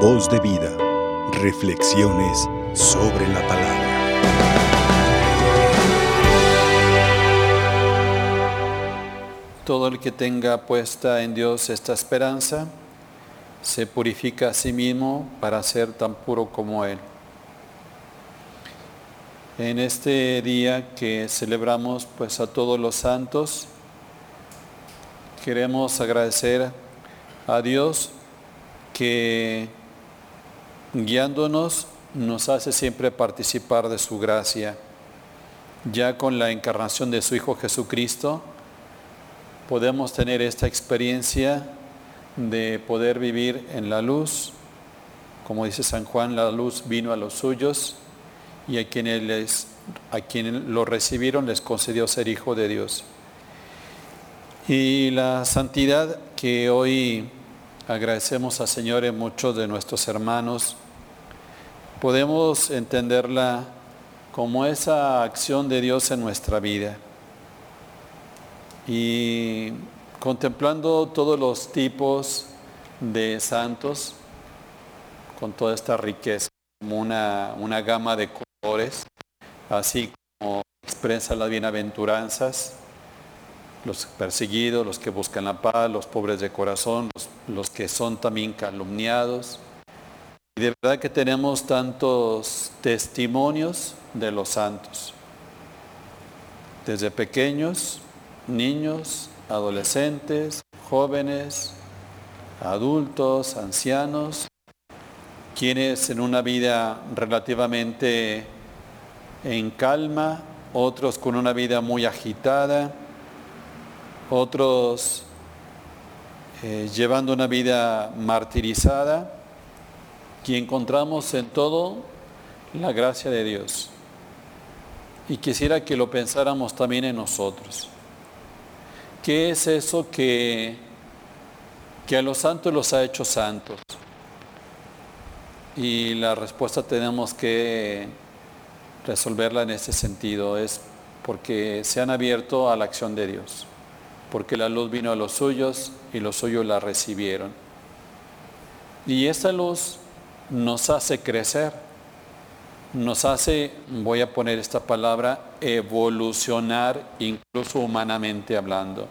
Voz de vida. Reflexiones sobre la palabra. Todo el que tenga puesta en Dios esta esperanza se purifica a sí mismo para ser tan puro como Él. En este día que celebramos pues a todos los santos, queremos agradecer a Dios que guiándonos nos hace siempre participar de su gracia. Ya con la encarnación de su Hijo Jesucristo, podemos tener esta experiencia de poder vivir en la luz. Como dice San Juan, la luz vino a los suyos y a quienes, a quienes lo recibieron les concedió ser hijo de Dios. Y la santidad que hoy agradecemos al Señor en muchos de nuestros hermanos, podemos entenderla como esa acción de Dios en nuestra vida. Y contemplando todos los tipos de santos, con toda esta riqueza, como una, una gama de colores, así como expresa las bienaventuranzas, los perseguidos, los que buscan la paz, los pobres de corazón, los, los, que son también calumniados. Y de verdad que tenemos tantos testimonios de los santos, desde pequeños, niños, adolescentes, jóvenes, adultos, ancianos, quienes en una vida relativamente en calma, otros con una vida muy agitada, otros eh, llevando una vida martirizada, que encontramos en todo la gracia de Dios. Y quisiera que lo pensáramos también en nosotros. ¿Qué es eso que, que a los santos los ha hecho santos? Y la respuesta tenemos que resolverla en ese sentido, es porque se han abierto a la acción de Dios, porque la luz vino a los suyos y los suyos la recibieron. Y esa luz nos hace crecer, nos hace, voy a poner esta palabra, evolucionar incluso humanamente hablando.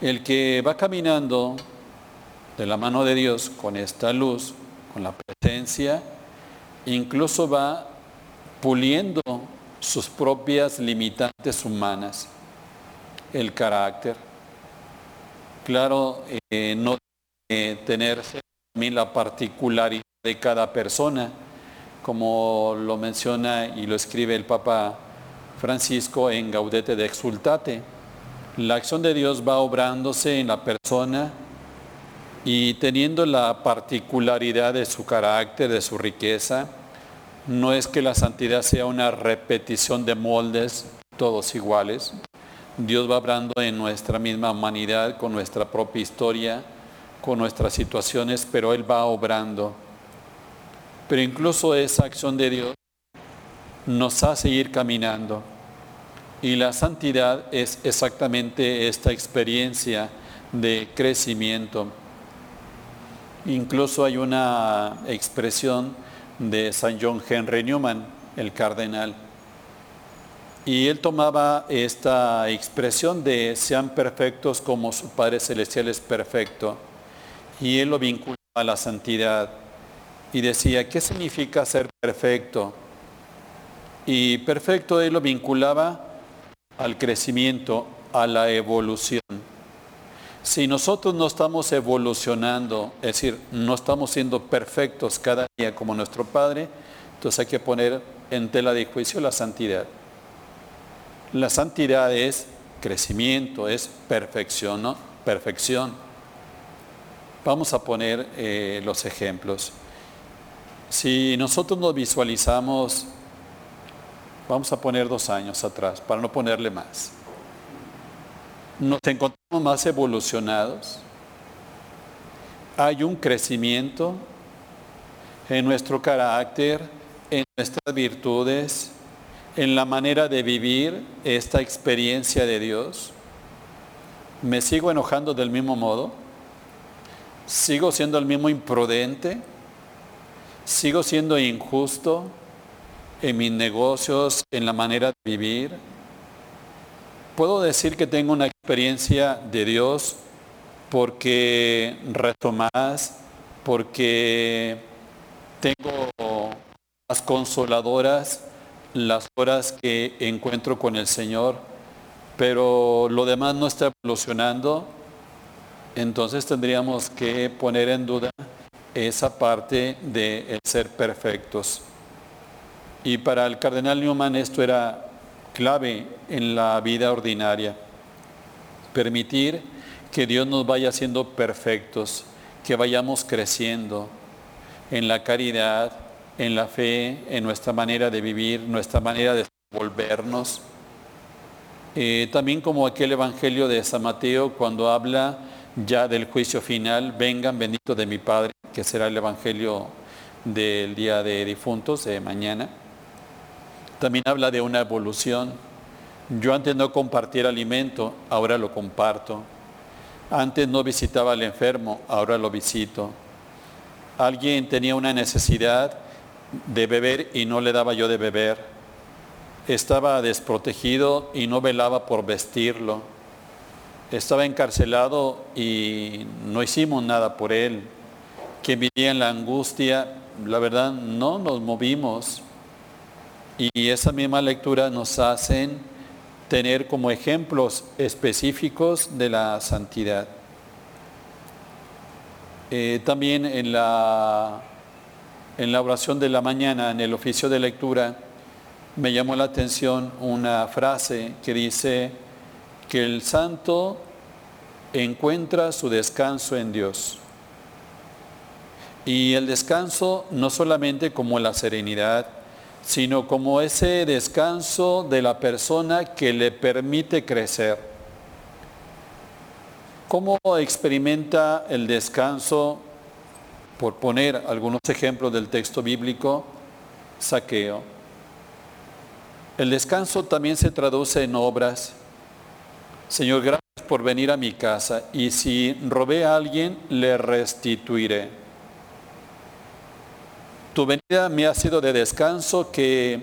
El que va caminando de la mano de Dios con esta luz, con la presencia, incluso va puliendo sus propias limitantes humanas, el carácter. Claro, eh, no tiene tener también la particularidad de cada persona, como lo menciona y lo escribe el Papa Francisco en Gaudete de Exultate. La acción de Dios va obrándose en la persona y teniendo la particularidad de su carácter, de su riqueza, no es que la santidad sea una repetición de moldes todos iguales. Dios va obrando en nuestra misma humanidad, con nuestra propia historia, nuestras situaciones, pero Él va obrando. Pero incluso esa acción de Dios nos hace ir caminando. Y la santidad es exactamente esta experiencia de crecimiento. Incluso hay una expresión de San John Henry Newman, el cardenal. Y él tomaba esta expresión de sean perfectos como su Padre Celestial es perfecto. Y él lo vinculaba a la santidad. Y decía, ¿qué significa ser perfecto? Y perfecto él lo vinculaba al crecimiento, a la evolución. Si nosotros no estamos evolucionando, es decir, no estamos siendo perfectos cada día como nuestro Padre, entonces hay que poner en tela de juicio la santidad. La santidad es crecimiento, es perfección, ¿no? Perfección. Vamos a poner eh, los ejemplos. Si nosotros nos visualizamos Vamos a poner dos años atrás, para no ponerle más. Nos encontramos más evolucionados. Hay un crecimiento en nuestro carácter, en nuestras virtudes, en la manera de vivir esta experiencia de Dios. ¿Me sigo enojando del mismo modo? ¿Sigo siendo el mismo imprudente? ¿Sigo siendo injusto en mis negocios, en la manera de vivir? Puedo decir que tengo una experiencia de Dios porque rezo más, porque tengo más consoladoras las horas que encuentro con el Señor, pero lo demás no está evolucionando, entonces tendríamos que poner en duda esa parte de ser perfectos. Y para el cardenal Newman esto era clave en la vida ordinaria. Permitir que Dios nos vaya haciendo perfectos, que vayamos creciendo en la caridad, en la fe, en nuestra manera de vivir, nuestra manera de volvernos. Eh, también como aquel Evangelio de San Mateo cuando habla ya del juicio final, vengan bendito de mi Padre, que será el Evangelio del día de difuntos, de mañana. También habla de una evolución. Yo antes no compartía alimento, ahora lo comparto. Antes no visitaba al enfermo, ahora lo visito. Alguien tenía una necesidad, de beber y no le daba yo de beber. Estaba desprotegido y no velaba por vestirlo. Estaba encarcelado y no hicimos nada por él. Que vivía en la angustia, la verdad no nos movimos. Y esa misma lectura nos hacen tener como ejemplos específicos de la santidad. Eh, también en la en la oración de la mañana, en el oficio de lectura, me llamó la atención una frase que dice que el santo encuentra su descanso en Dios. Y el descanso no solamente como la serenidad, sino como ese descanso de la persona que le permite crecer. ¿Cómo experimenta el descanso por poner algunos ejemplos del texto bíblico, saqueo. El descanso también se traduce en obras. Señor, gracias por venir a mi casa y si robé a alguien, le restituiré. Tu venida me ha sido de descanso que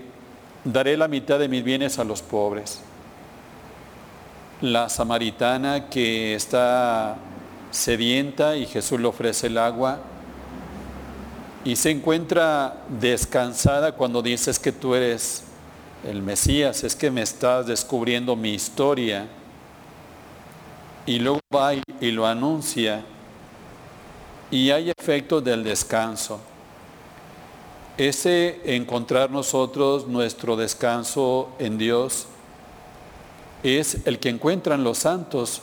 daré la mitad de mis bienes a los pobres. La samaritana que está sedienta y Jesús le ofrece el agua, y se encuentra descansada cuando dices que tú eres el Mesías, es que me estás descubriendo mi historia. Y luego va y lo anuncia. Y hay efecto del descanso. Ese encontrar nosotros nuestro descanso en Dios es el que encuentran los santos,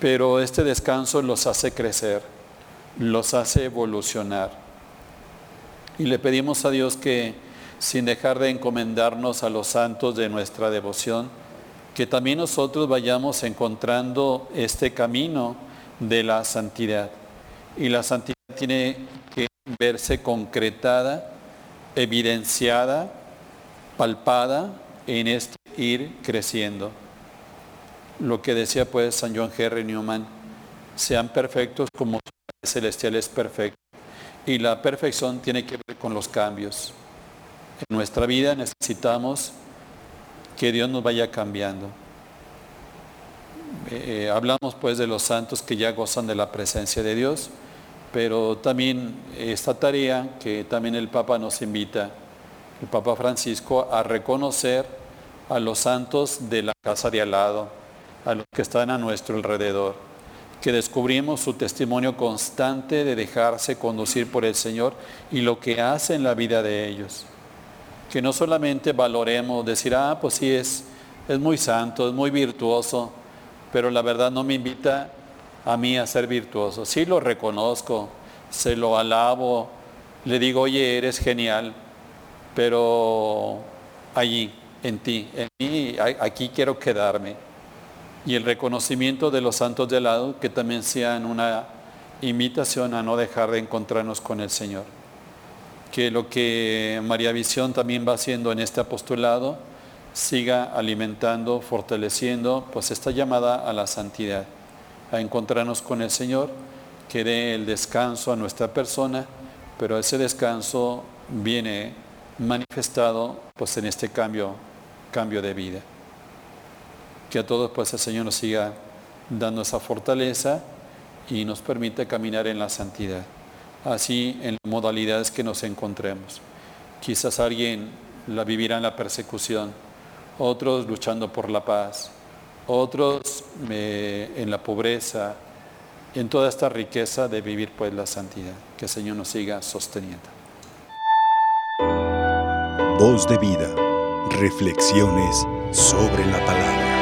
pero este descanso los hace crecer, los hace evolucionar. Y le pedimos a Dios que sin dejar de encomendarnos a los santos de nuestra devoción, que también nosotros vayamos encontrando este camino de la santidad. Y la santidad tiene que verse concretada, evidenciada, palpada en este ir creciendo. Lo que decía pues San John Henry Newman, sean perfectos como su celestial es perfecto. Y la perfección tiene que ver con los cambios. En nuestra vida necesitamos que Dios nos vaya cambiando. Eh, hablamos pues de los santos que ya gozan de la presencia de Dios, pero también esta tarea que también el Papa nos invita, el Papa Francisco, a reconocer a los santos de la casa de al lado, a los que están a nuestro alrededor que descubrimos su testimonio constante de dejarse conducir por el Señor y lo que hace en la vida de ellos. Que no solamente valoremos, decir, ah, pues sí, es, es muy santo, es muy virtuoso, pero la verdad no me invita a mí a ser virtuoso. Sí lo reconozco, se lo alabo, le digo, oye, eres genial, pero allí, en ti, en mí, aquí quiero quedarme y el reconocimiento de los santos de lado que también sean una invitación a no dejar de encontrarnos con el Señor. Que lo que María Visión también va haciendo en este apostolado siga alimentando, fortaleciendo, pues esta llamada a la santidad, a encontrarnos con el Señor, que dé el descanso a nuestra persona, pero ese descanso viene manifestado pues en este cambio, cambio de vida. Que a todos pues el Señor nos siga dando esa fortaleza y nos permite caminar en la santidad, así en las modalidades que nos encontremos. Quizás alguien la vivirá en la persecución, otros luchando por la paz, otros eh, en la pobreza, en toda esta riqueza de vivir pues la santidad. Que el Señor nos siga sosteniendo. Voz de vida, reflexiones sobre la palabra.